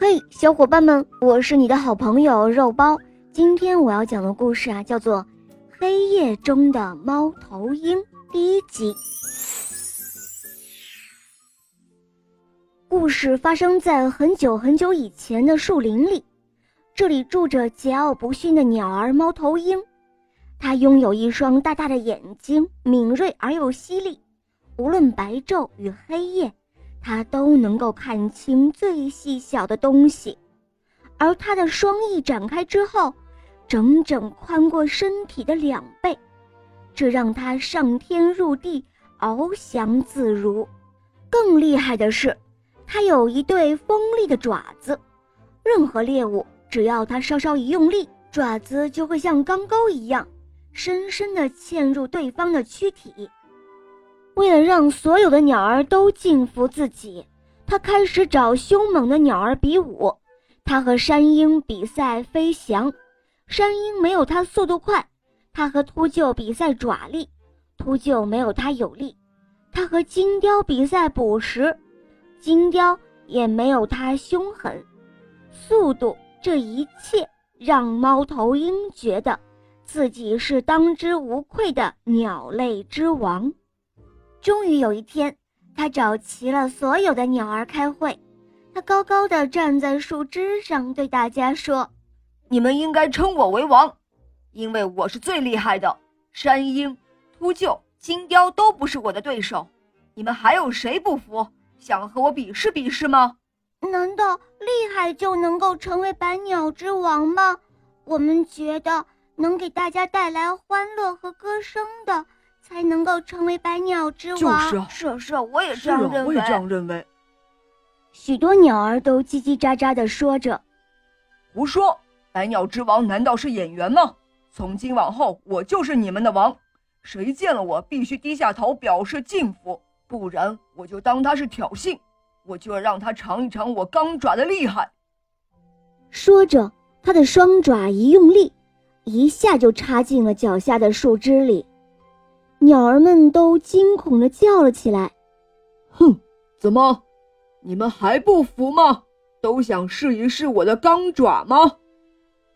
嘿，小伙伴们，我是你的好朋友肉包。今天我要讲的故事啊，叫做《黑夜中的猫头鹰》第一集。故事发生在很久很久以前的树林里，这里住着桀骜不驯的鸟儿猫头鹰。它拥有一双大大的眼睛，敏锐而又犀利，无论白昼与黑夜。它都能够看清最细小的东西，而它的双翼展开之后，整整宽过身体的两倍，这让它上天入地，翱翔自如。更厉害的是，它有一对锋利的爪子，任何猎物只要它稍稍一用力，爪子就会像钢钩一样，深深地嵌入对方的躯体。为了让所有的鸟儿都敬服自己，他开始找凶猛的鸟儿比武。他和山鹰比赛飞翔，山鹰没有他速度快；他和秃鹫比赛爪力，秃鹫没有他有力；他和金雕比赛捕食，金雕也没有他凶狠。速度，这一切让猫头鹰觉得自己是当之无愧的鸟类之王。终于有一天，他找齐了所有的鸟儿开会。他高高的站在树枝上，对大家说：“你们应该称我为王，因为我是最厉害的。山鹰、秃鹫、金雕都不是我的对手。你们还有谁不服？想和我比试比试吗？难道厉害就能够成为百鸟之王吗？我们觉得能给大家带来欢乐和歌声的。”才能够成为百鸟之王。就是啊，是啊，是啊，我也这样认为。我也这样认为。许多鸟儿都叽叽喳喳地说着：“胡说！百鸟之王难道是演员吗？从今往后，我就是你们的王。谁见了我，必须低下头表示敬服，不然我就当他是挑衅，我就要让他尝一尝我钢爪的厉害。”说着，他的双爪一用力，一下就插进了脚下的树枝里。鸟儿们都惊恐地叫了起来：“哼，怎么，你们还不服吗？都想试一试我的钢爪吗？”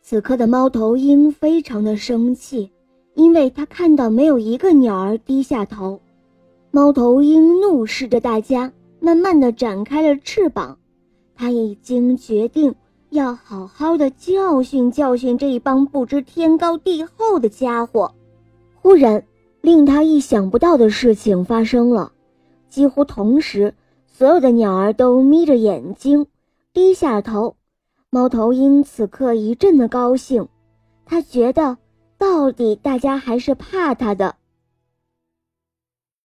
此刻的猫头鹰非常的生气，因为他看到没有一个鸟儿低下头。猫头鹰怒视着大家，慢慢的展开了翅膀。他已经决定要好好的教训教训这一帮不知天高地厚的家伙。忽然，令他意想不到的事情发生了，几乎同时，所有的鸟儿都眯着眼睛，低下头。猫头鹰此刻一阵的高兴，他觉得，到底大家还是怕他的。